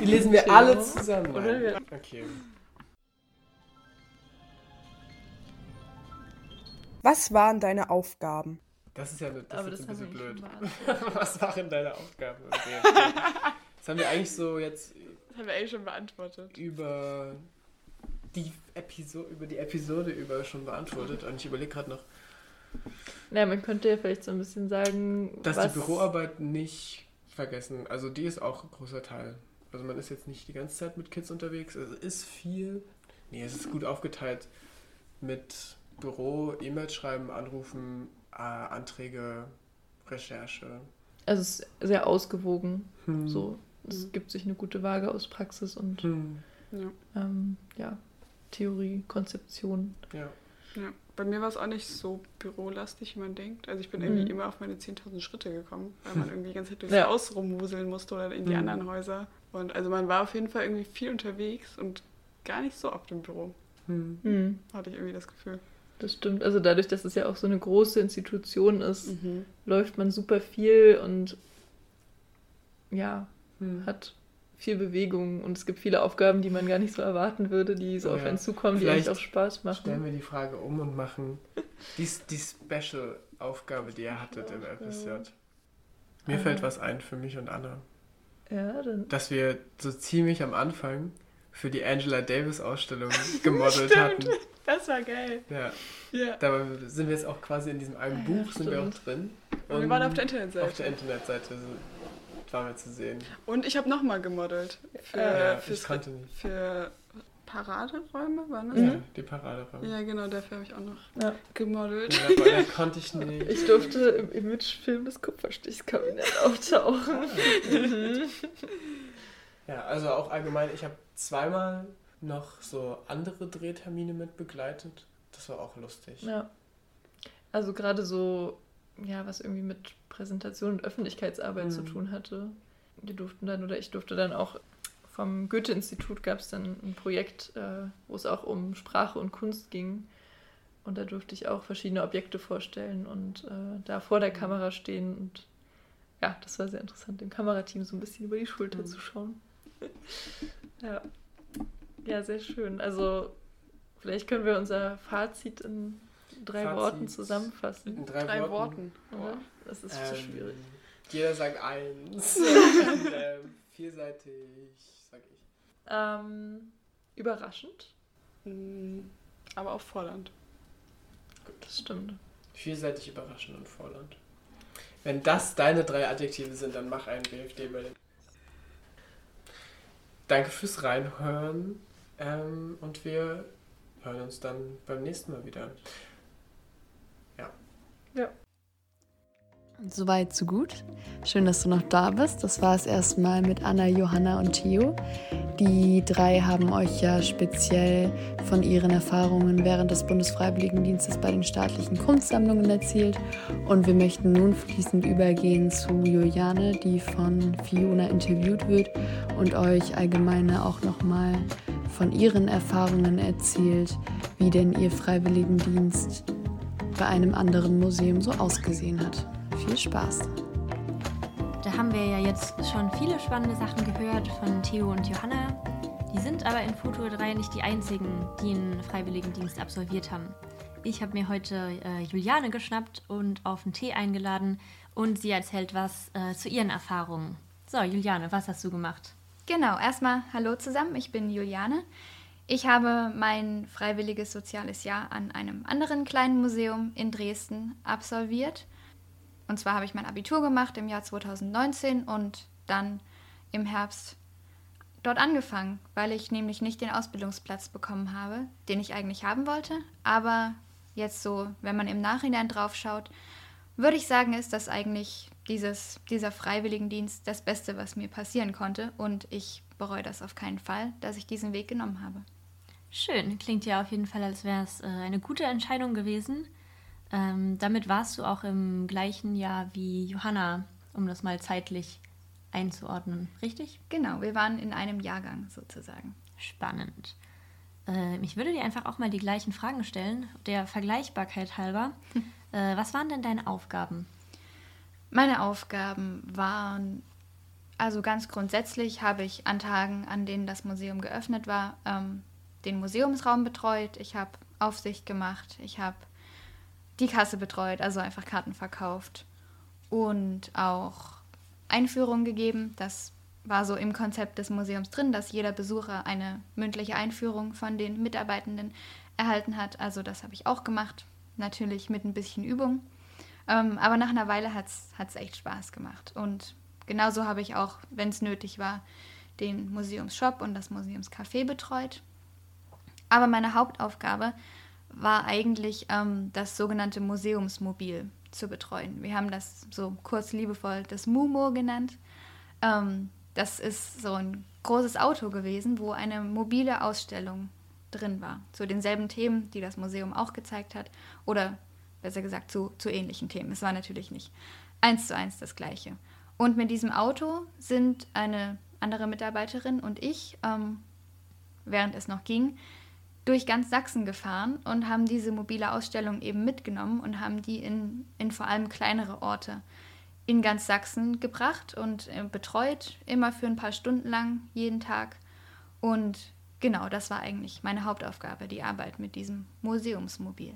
Die lesen wir alle zusammen. oder Okay. Was waren deine Aufgaben? Das ist ja eine, das aber ist das ein bisschen blöd. beantwortet. Was waren deine Aufgaben? im DFB? Das haben wir eigentlich so jetzt Das haben wir eigentlich schon beantwortet. über die Episode, über die Episode über schon beantwortet und ich überlege gerade noch, Naja, man könnte ja vielleicht so ein bisschen sagen, dass was, die Büroarbeit nicht vergessen, also die ist auch ein großer Teil. Also man ist jetzt nicht die ganze Zeit mit Kids unterwegs, es ist viel. nee, es ist gut aufgeteilt mit Büro, E-Mails schreiben, anrufen, äh, Anträge, Recherche. Also es ist sehr ausgewogen. Hm. So, es Mhm. gibt sich eine gute Waage aus Praxis und Hm. Ja. ähm, ja, Theorie, Konzeption. Ja. Ja, bei mir war es auch nicht so bürolastig, wie man denkt. Also ich bin Mhm. irgendwie immer auf meine 10.000 Schritte gekommen, weil man irgendwie die ganze Zeit durchs Ja. Haus rumwuseln musste oder in die Mhm. anderen Häuser. Und also man war auf jeden Fall irgendwie viel unterwegs und gar nicht so oft im Büro, Hm. Hm, hatte ich irgendwie das Gefühl. das stimmt. Also dadurch, dass es ja auch so eine große Institution ist, Mhm. läuft man super viel und ja, Hm. hat viel Bewegung und es gibt viele Aufgaben, die man gar nicht so erwarten würde, die so Oh auf ja. einen zukommen, die Vielleicht eigentlich auch Spaß Stellen machen. wir die Frage um und machen die, die Special-Aufgabe, die ihr hattet im FSJ. Mir Ah. fällt was ein für mich und Anna. Ja, dann. Dass wir so ziemlich am Anfang für die Angela Davis-Ausstellung gemodelt Stimmt. hatten. Das war geil. Ja, Ja. da sind wir jetzt auch quasi in diesem einen Ah, Buch ja, sind wir auch drin. Und wir waren auf der Internetseite. Auf der Internetseite waren wir zu sehen. Und ich habe nochmal gemodelt. Für, ja, ich konnte nicht. für Paraderäume, waren das? Mhm. Ja, die Paraderäume. Ja, genau, dafür habe ich auch noch Ja. gemodelt. Ja, aber da konnte ich nicht. Ich durfte im Imagefilm des Kupferstichkabinett auftauchen. Mhm. Ja, also auch allgemein, ich habe zweimal noch so andere Drehtermine mit begleitet. Das war auch lustig. Ja. Also gerade so, ja, was irgendwie mit Präsentation und Öffentlichkeitsarbeit Mhm. zu tun hatte. Wir durften dann, oder ich durfte dann auch vom Goethe-Institut gab es dann ein Projekt, äh, wo es auch um Sprache und Kunst ging. Und da durfte ich auch verschiedene Objekte vorstellen und äh, da vor der Kamera stehen. Und ja, das war sehr interessant, dem Kamerateam so ein bisschen über die Schulter Mhm. zu schauen. ja. ja, sehr schön. Also vielleicht können wir unser Fazit in drei Fazit. Worten zusammenfassen. In drei, Drei Worten. Worten. Oder? Das ist zu Ähm, schwierig. Jeder sagt eins. ähm, vielseitig, sag ich. Ähm, überraschend. Mm, Aber auch fordernd. Das stimmt. Vielseitig, überraschend und fordernd. Wenn das deine drei Adjektive sind, dann mach einen BFD-Mail. Danke fürs Reinhören ähm, und wir hören uns dann beim nächsten Mal wieder. Soweit, so gut. Schön, dass du noch da bist. Das war es erstmal mit Anna, Johanna und Theo. Die drei haben euch ja speziell von ihren Erfahrungen während des Bundesfreiwilligendienstes bei den staatlichen Kunstsammlungen erzählt. Und wir möchten nun fließend übergehen zu Juliane, die von Fiona interviewt wird und euch allgemeiner auch nochmal von ihren Erfahrungen erzählt, wie denn ihr Freiwilligendienst bei einem anderen Museum so ausgesehen hat. Viel Spaß! Da haben wir ja jetzt schon viele spannende Sachen gehört von Theo und Johanna. Die sind aber in Futur 3 nicht die einzigen, die einen Freiwilligendienst absolviert haben. Ich habe mir heute äh, Juliane geschnappt und auf einen Tee eingeladen und sie erzählt was äh, zu ihren Erfahrungen. So, Juliane, was hast du gemacht? Genau, erstmal hallo zusammen, ich bin Juliane. Ich habe mein freiwilliges soziales Jahr an einem anderen kleinen Museum in Dresden absolviert. Und zwar habe ich mein Abitur gemacht im Jahr 2019 und dann im Herbst dort angefangen, weil ich nämlich nicht den Ausbildungsplatz bekommen habe, den ich eigentlich haben wollte. Aber jetzt so, wenn man im Nachhinein drauf schaut, würde ich sagen, ist das eigentlich dieses, dieser Freiwilligendienst das Beste, was mir passieren konnte. Und ich bereue das auf keinen Fall, dass ich diesen Weg genommen habe. Schön, klingt ja auf jeden Fall, als wäre es äh, eine gute Entscheidung gewesen. Ähm, damit warst du auch im gleichen Jahr wie Johanna, um das mal zeitlich einzuordnen, richtig? Genau, wir waren in einem Jahrgang sozusagen. Spannend. Ähm, ich würde dir einfach auch mal die gleichen Fragen stellen, der Vergleichbarkeit halber. Äh, was waren denn deine Aufgaben? Meine Aufgaben waren, also ganz grundsätzlich habe ich an Tagen, an denen das Museum geöffnet war, ähm, den Museumsraum betreut. Ich habe Aufsicht gemacht. Ich habe die Kasse betreut, also einfach Karten verkauft und auch Einführungen gegeben. Das war so im Konzept des Museums drin, dass jeder Besucher eine mündliche Einführung von den Mitarbeitenden erhalten hat. Also das habe ich auch gemacht, natürlich mit ein bisschen Übung. Ähm, aber nach einer Weile hat es echt Spaß gemacht. Und genauso habe ich auch, wenn es nötig war, den Museumsshop und das Museumscafé betreut. Aber meine Hauptaufgabe war eigentlich ähm, das sogenannte Museumsmobil zu betreuen. Wir haben das so kurz liebevoll das Mumo genannt. Ähm, das ist so ein großes Auto gewesen, wo eine mobile Ausstellung drin war. Zu denselben Themen, die das Museum auch gezeigt hat. Oder besser gesagt zu, zu ähnlichen Themen. Es war natürlich nicht eins zu eins das gleiche. Und mit diesem Auto sind eine andere Mitarbeiterin und ich, ähm, während es noch ging, durch ganz Sachsen gefahren und haben diese mobile Ausstellung eben mitgenommen und haben die in, in vor allem kleinere Orte in ganz Sachsen gebracht und äh, betreut, immer für ein paar Stunden lang, jeden Tag. Und genau, das war eigentlich meine Hauptaufgabe, die Arbeit mit diesem Museumsmobil.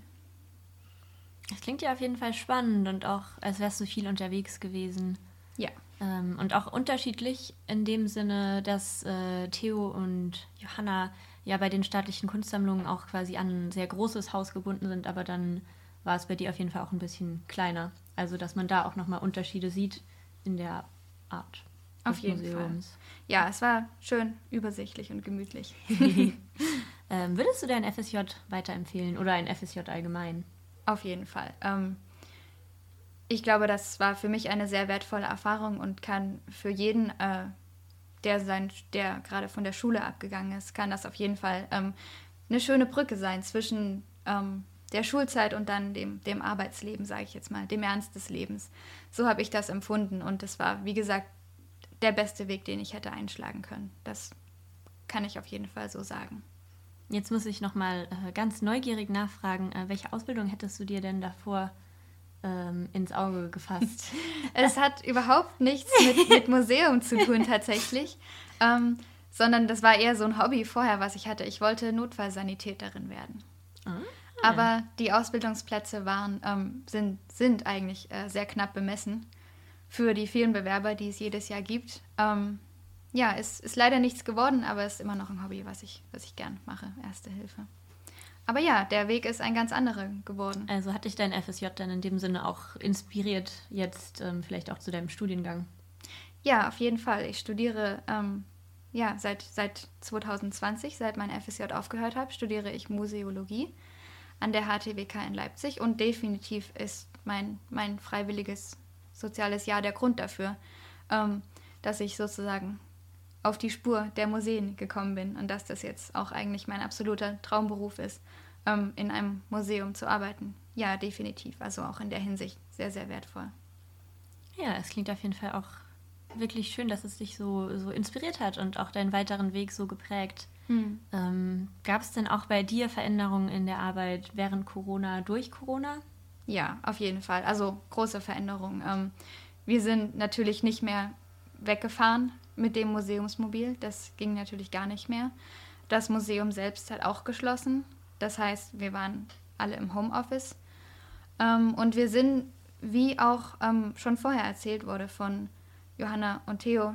Das klingt ja auf jeden Fall spannend und auch, als wärst du viel unterwegs gewesen. Ja. Ähm, und auch unterschiedlich in dem Sinne, dass äh, Theo und Johanna ja bei den staatlichen Kunstsammlungen auch quasi an ein sehr großes Haus gebunden sind, aber dann war es bei dir auf jeden Fall auch ein bisschen kleiner. Also dass man da auch nochmal Unterschiede sieht in der Art. Auf jeden Museums. Fall. Ja, es war schön übersichtlich und gemütlich. ähm, würdest du dein FSJ weiterempfehlen oder ein FSJ allgemein? Auf jeden Fall. Ähm, ich glaube, das war für mich eine sehr wertvolle Erfahrung und kann für jeden, äh, der, sein, der gerade von der Schule abgegangen ist, kann das auf jeden Fall ähm, eine schöne Brücke sein zwischen ähm, der Schulzeit und dann dem, dem Arbeitsleben, sage ich jetzt mal, dem Ernst des Lebens. So habe ich das empfunden und es war, wie gesagt, der beste Weg, den ich hätte einschlagen können. Das kann ich auf jeden Fall so sagen. Jetzt muss ich noch mal äh, ganz neugierig nachfragen, äh, welche Ausbildung hättest du dir denn davor ähm, ins Auge gefasst? es hat überhaupt nichts mit, mit Museum zu tun tatsächlich, ähm, sondern das war eher so ein Hobby vorher, was ich hatte. Ich wollte Notfallsanitäterin werden. Ah. Aber die Ausbildungsplätze waren, ähm, sind, sind eigentlich äh, sehr knapp bemessen für die vielen Bewerber, die es jedes Jahr gibt. Ähm, ja, es ist leider nichts geworden, aber es ist immer noch ein Hobby, was ich, was ich gern mache, Erste Hilfe. Aber ja, der Weg ist ein ganz anderer geworden. Also hat dich dein FSJ dann in dem Sinne auch inspiriert, jetzt ähm, vielleicht auch zu deinem Studiengang? Ja, auf jeden Fall. Ich studiere ähm, ja, seit, seit 2020, seit mein FSJ aufgehört habe, studiere ich Museologie an der HTWK in Leipzig und definitiv ist mein, mein freiwilliges soziales Jahr der Grund dafür, ähm, dass ich sozusagen auf die Spur der Museen gekommen bin und dass das jetzt auch eigentlich mein absoluter Traumberuf ist, ähm, in einem Museum zu arbeiten. Ja, definitiv. Also auch in der Hinsicht sehr, sehr wertvoll. Ja, es klingt auf jeden Fall auch wirklich schön, dass es dich so, so inspiriert hat und auch deinen weiteren Weg so geprägt. Hm. Ähm, Gab es denn auch bei dir Veränderungen in der Arbeit während Corona, durch Corona? Ja, auf jeden Fall. Also große Veränderungen. Ähm, wir sind natürlich nicht mehr weggefahren mit dem Museumsmobil. Das ging natürlich gar nicht mehr. Das Museum selbst hat auch geschlossen. Das heißt, wir waren alle im Homeoffice. Ähm, und wir sind, wie auch ähm, schon vorher erzählt wurde von Johanna und Theo,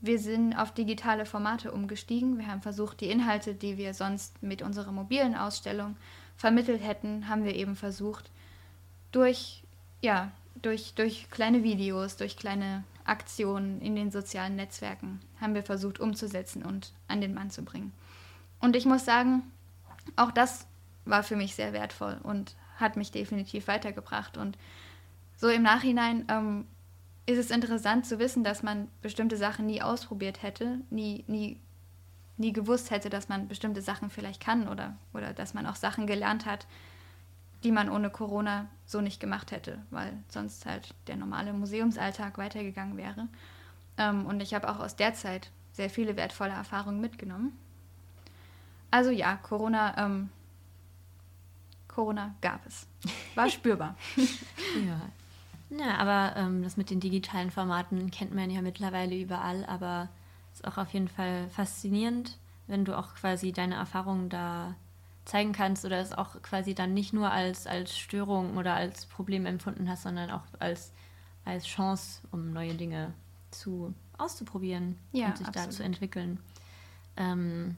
wir sind auf digitale Formate umgestiegen. Wir haben versucht, die Inhalte, die wir sonst mit unserer mobilen Ausstellung vermittelt hätten, haben wir eben versucht, durch, ja, durch, durch kleine Videos, durch kleine Aktionen in den sozialen Netzwerken haben wir versucht umzusetzen und an den Mann zu bringen. Und ich muss sagen, auch das war für mich sehr wertvoll und hat mich definitiv weitergebracht. Und so im Nachhinein ähm, ist es interessant zu wissen, dass man bestimmte Sachen nie ausprobiert hätte, nie, nie, nie gewusst hätte, dass man bestimmte Sachen vielleicht kann oder, oder dass man auch Sachen gelernt hat, die man ohne Corona so nicht gemacht hätte, weil sonst halt der normale Museumsalltag weitergegangen wäre. Ähm, und ich habe auch aus der Zeit sehr viele wertvolle Erfahrungen mitgenommen. Also ja, Corona, ähm, Corona gab es. War spürbar. ja. Ja, aber ähm, das mit den digitalen Formaten kennt man ja mittlerweile überall, aber es ist auch auf jeden Fall faszinierend, wenn du auch quasi deine Erfahrungen da zeigen kannst oder es auch quasi dann nicht nur als, als Störung oder als Problem empfunden hast, sondern auch als, als Chance, um neue Dinge zu auszuprobieren ja, und sich absolut. da zu entwickeln. Ähm,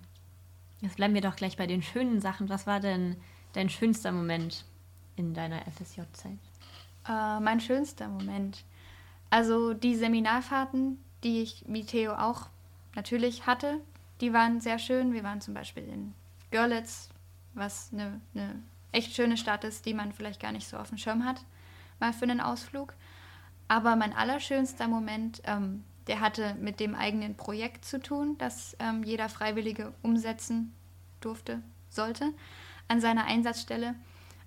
jetzt bleiben wir doch gleich bei den schönen Sachen. Was war denn dein schönster Moment in deiner FSJ-Zeit? Äh, mein schönster Moment. Also die Seminarfahrten, die ich wie Theo auch natürlich hatte, die waren sehr schön. Wir waren zum Beispiel in Görlitz was eine, eine echt schöne Stadt ist, die man vielleicht gar nicht so auf dem Schirm hat, mal für einen Ausflug. Aber mein allerschönster Moment, ähm, der hatte mit dem eigenen Projekt zu tun, das ähm, jeder Freiwillige umsetzen durfte, sollte, an seiner Einsatzstelle,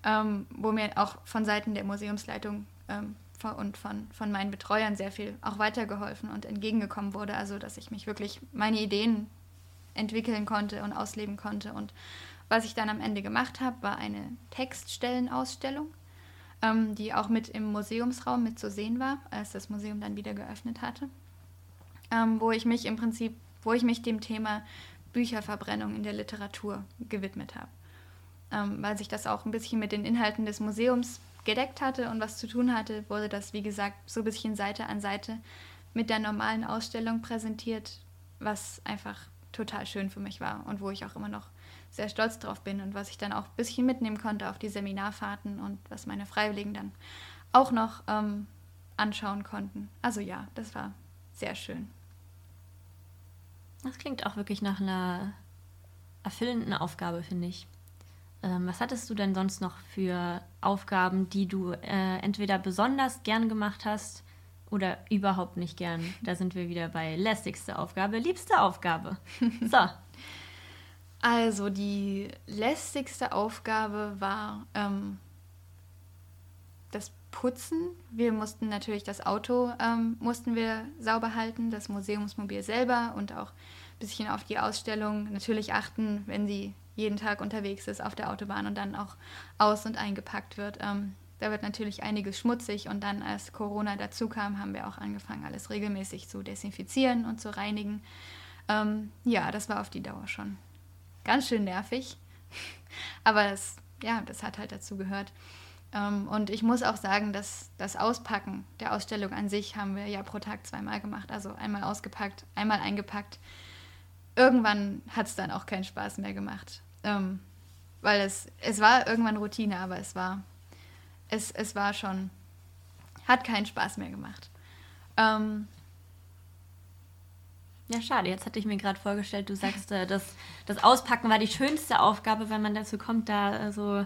ähm, wo mir auch von Seiten der Museumsleitung ähm, und von, von meinen Betreuern sehr viel auch weitergeholfen und entgegengekommen wurde. Also, dass ich mich wirklich meine Ideen entwickeln konnte und ausleben konnte. Und was ich dann am Ende gemacht habe, war eine Textstellenausstellung, ähm, die auch mit im Museumsraum mit zu sehen war, als das Museum dann wieder geöffnet hatte, ähm, wo ich mich im Prinzip, wo ich mich dem Thema Bücherverbrennung in der Literatur gewidmet habe, ähm, weil sich das auch ein bisschen mit den Inhalten des Museums gedeckt hatte und was zu tun hatte, wurde das, wie gesagt, so ein bisschen Seite an Seite mit der normalen Ausstellung präsentiert, was einfach total schön für mich war und wo ich auch immer noch sehr stolz drauf bin und was ich dann auch ein bisschen mitnehmen konnte auf die Seminarfahrten und was meine Freiwilligen dann auch noch ähm, anschauen konnten. Also ja, das war sehr schön. Das klingt auch wirklich nach einer erfüllenden Aufgabe, finde ich. Ähm, was hattest du denn sonst noch für Aufgaben, die du äh, entweder besonders gern gemacht hast oder überhaupt nicht gern? Da sind wir wieder bei lästigste Aufgabe, liebste Aufgabe. So. Also die lästigste Aufgabe war ähm, das Putzen. Wir mussten natürlich das Auto ähm, mussten wir sauber halten, das Museumsmobil selber und auch ein bisschen auf die Ausstellung natürlich achten, wenn sie jeden Tag unterwegs ist auf der Autobahn und dann auch aus- und eingepackt wird. Ähm, da wird natürlich einiges schmutzig und dann, als Corona dazu kam, haben wir auch angefangen, alles regelmäßig zu desinfizieren und zu reinigen. Ähm, ja, das war auf die Dauer schon ganz schön nervig, aber das, ja, das hat halt dazu gehört. Ähm, und ich muss auch sagen, dass das Auspacken der Ausstellung an sich haben wir ja pro Tag zweimal gemacht. Also einmal ausgepackt, einmal eingepackt irgendwann hat es dann auch keinen Spaß mehr gemacht. Ähm, weil es, es war irgendwann Routine, aber es war, es, es war schon, hat keinen Spaß mehr gemacht. Ähm, ja, schade. Jetzt hatte ich mir gerade vorgestellt, du sagst, äh, das, das Auspacken war die schönste Aufgabe, wenn man dazu kommt, da äh, so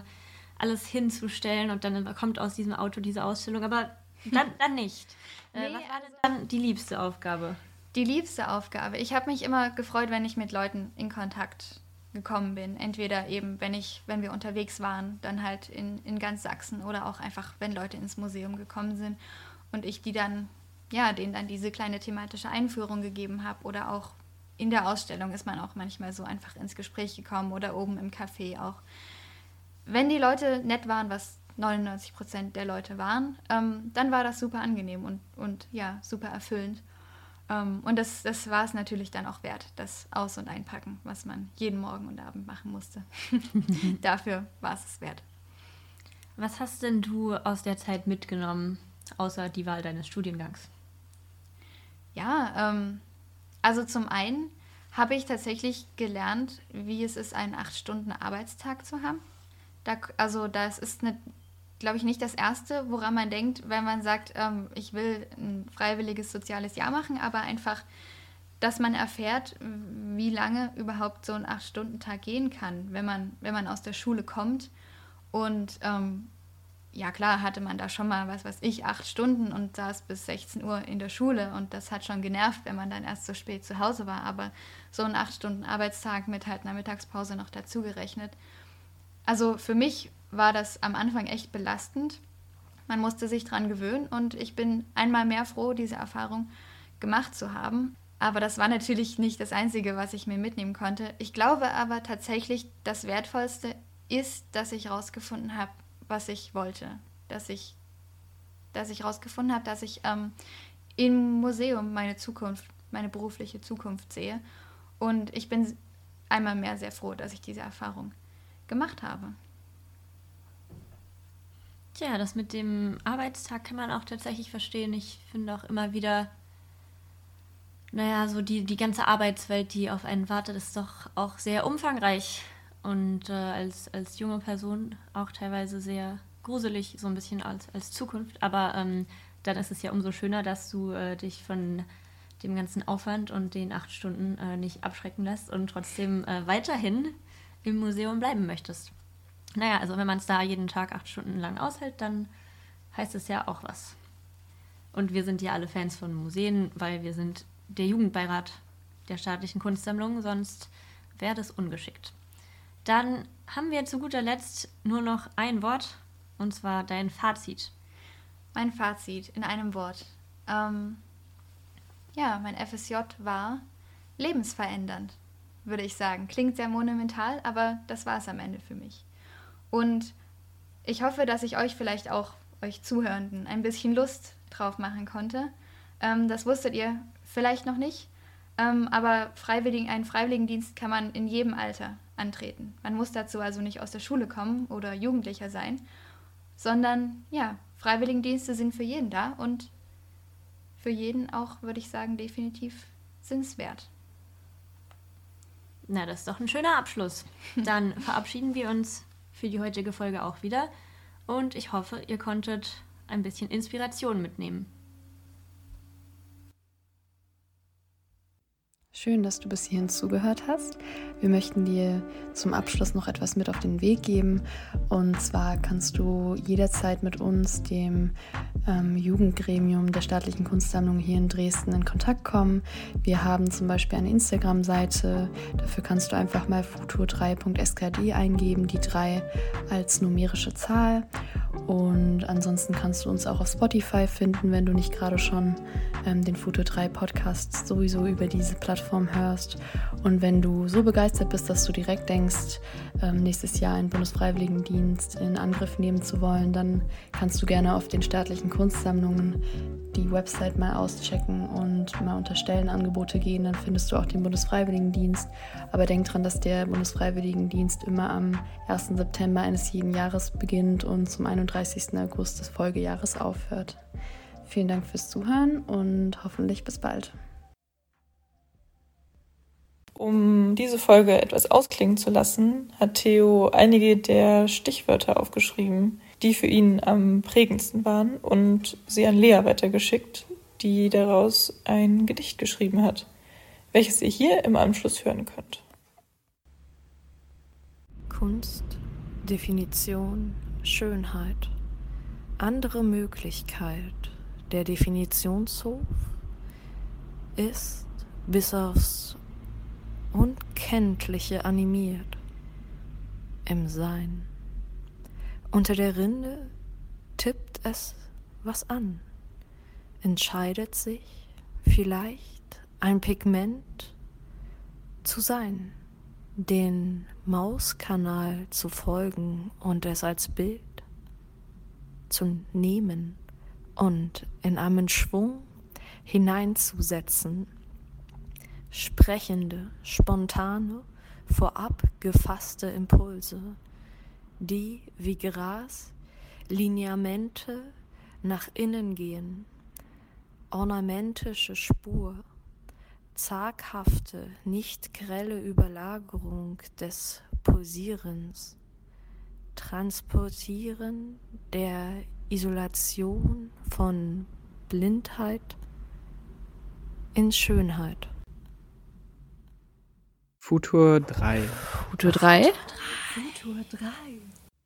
alles hinzustellen und dann kommt aus diesem Auto diese Ausstellung. Aber dann, dann nicht. Äh, nee, was war denn also dann die liebste Aufgabe? die liebste Aufgabe. Ich habe mich immer gefreut, wenn ich mit Leuten in Kontakt gekommen bin. Entweder eben, wenn ich, wenn wir unterwegs waren, dann halt in, in ganz Sachsen oder auch einfach, wenn Leute ins Museum gekommen sind und ich die dann, ja, denen dann diese kleine thematische Einführung gegeben habe oder auch in der Ausstellung ist man auch manchmal so einfach ins Gespräch gekommen oder oben im Café auch. Wenn die Leute nett waren, was 99 Prozent der Leute waren, ähm, dann war das super angenehm und, und ja, super erfüllend. Ähm, und das, das war es natürlich dann auch wert, das Aus- und Einpacken, was man jeden Morgen und Abend machen musste. Dafür war es es wert. Was hast denn du aus der Zeit mitgenommen, außer die Wahl deines Studiengangs? Ja, ähm, also zum einen habe ich tatsächlich gelernt, wie es ist, einen acht Stunden Arbeitstag zu haben. Da, also das ist eine glaube ich, nicht das Erste, woran man denkt, wenn man sagt, ähm, ich will ein freiwilliges soziales Jahr machen, aber einfach, dass man erfährt, wie lange überhaupt so ein Acht-Stunden-Tag gehen kann, wenn man, wenn man aus der Schule kommt. Und ähm, ja, klar, hatte man da schon mal, was weiß ich, acht Stunden und saß bis 16 Uhr in der Schule und das hat schon genervt, wenn man dann erst so spät zu Hause war. Aber so ein acht Stunden Arbeitstag mit halt einer Mittagspause noch dazu gerechnet. Also für mich war das am Anfang echt belastend. Man musste sich dran gewöhnen und ich bin einmal mehr froh, diese Erfahrung gemacht zu haben. Aber das war natürlich nicht das Einzige, was ich mir mitnehmen konnte. Ich glaube aber tatsächlich, das Wertvollste ist, dass ich herausgefunden habe, was ich wollte. Dass ich, dass ich herausgefunden habe, dass ich ähm, im Museum meine Zukunft, meine berufliche Zukunft sehe. Und ich bin einmal mehr sehr froh, dass ich diese Erfahrung gemacht habe. Tja, das mit dem Arbeitstag kann man auch tatsächlich verstehen. Ich finde auch immer wieder, naja, so die, die ganze Arbeitswelt, die auf einen wartet, ist doch auch sehr umfangreich und äh, als, als junge Person auch teilweise sehr gruselig, so ein bisschen als, als Zukunft. Aber ähm, dann ist es ja umso schöner, dass du äh, dich von dem ganzen Aufwand und den acht Stunden äh, nicht abschrecken lässt und trotzdem äh, weiterhin im Museum bleiben möchtest. Naja, also wenn man es da jeden Tag acht Stunden lang aushält, dann heißt es ja auch was. Und wir sind ja alle Fans von Museen, weil wir sind der Jugendbeirat der staatlichen Kunstsammlung, sonst wäre das ungeschickt. Dann haben wir zu guter Letzt nur noch ein Wort, und zwar dein Fazit. Mein Fazit in einem Wort. Ähm, ja, mein FSJ war lebensverändernd, würde ich sagen. Klingt sehr monumental, aber das war es am Ende für mich. Und ich hoffe, dass ich euch vielleicht auch, euch Zuhörenden, ein bisschen Lust drauf machen konnte. Ähm, das wusstet ihr vielleicht noch nicht, ähm, aber Freiwilligen, einen Freiwilligendienst kann man in jedem Alter antreten. Man muss dazu also nicht aus der Schule kommen oder Jugendlicher sein, sondern ja, Freiwilligendienste sind für jeden da und für jeden auch, würde ich sagen, definitiv sinnswert. Na, das ist doch ein schöner Abschluss. Dann verabschieden wir uns für die heutige Folge auch wieder und ich hoffe, ihr konntet ein bisschen Inspiration mitnehmen. Schön, dass du bis hierhin zugehört hast. Wir möchten dir zum Abschluss noch etwas mit auf den Weg geben. Und zwar kannst du jederzeit mit uns, dem ähm, Jugendgremium der staatlichen Kunstsammlung hier in Dresden, in Kontakt kommen. Wir haben zum Beispiel eine Instagram-Seite. Dafür kannst du einfach mal futur3.skd eingeben, die 3 als numerische Zahl. Und ansonsten kannst du uns auch auf Spotify finden, wenn du nicht gerade schon ähm, den Futur 3 Podcast sowieso über diese Plattform hörst. Und wenn du so begeistert bist, dass du direkt denkst, ähm, nächstes Jahr einen Bundesfreiwilligendienst in Angriff nehmen zu wollen, dann kannst du gerne auf den staatlichen Kunstsammlungen die Website mal auschecken und mal unter Stellenangebote gehen. Dann findest du auch den Bundesfreiwilligendienst. Aber denk dran, dass der Bundesfreiwilligendienst immer am 1. September eines jeden Jahres beginnt und zum 31. August des Folgejahres aufhört. Vielen Dank fürs Zuhören und hoffentlich bis bald. Um diese Folge etwas ausklingen zu lassen, hat Theo einige der Stichwörter aufgeschrieben, die für ihn am prägendsten waren und sie an Lea weitergeschickt, die daraus ein Gedicht geschrieben hat, welches ihr hier im Anschluss hören könnt. Kunst, Definition, Schönheit. Andere Möglichkeit der Definitionshof ist bis aufs Unkenntliche animiert im Sein. Unter der Rinde tippt es was an, entscheidet sich vielleicht ein Pigment zu sein, den Mauskanal zu folgen und es als Bild zu nehmen und in einen Schwung hineinzusetzen. Sprechende, spontane, vorab gefasste Impulse, die wie Gras Lineamente nach innen gehen, ornamentische Spur, zaghafte, nicht grelle Überlagerung des Pulsierens, Transportieren der Isolation von Blindheit in Schönheit. Futur 3. Futur 3? Futur 3.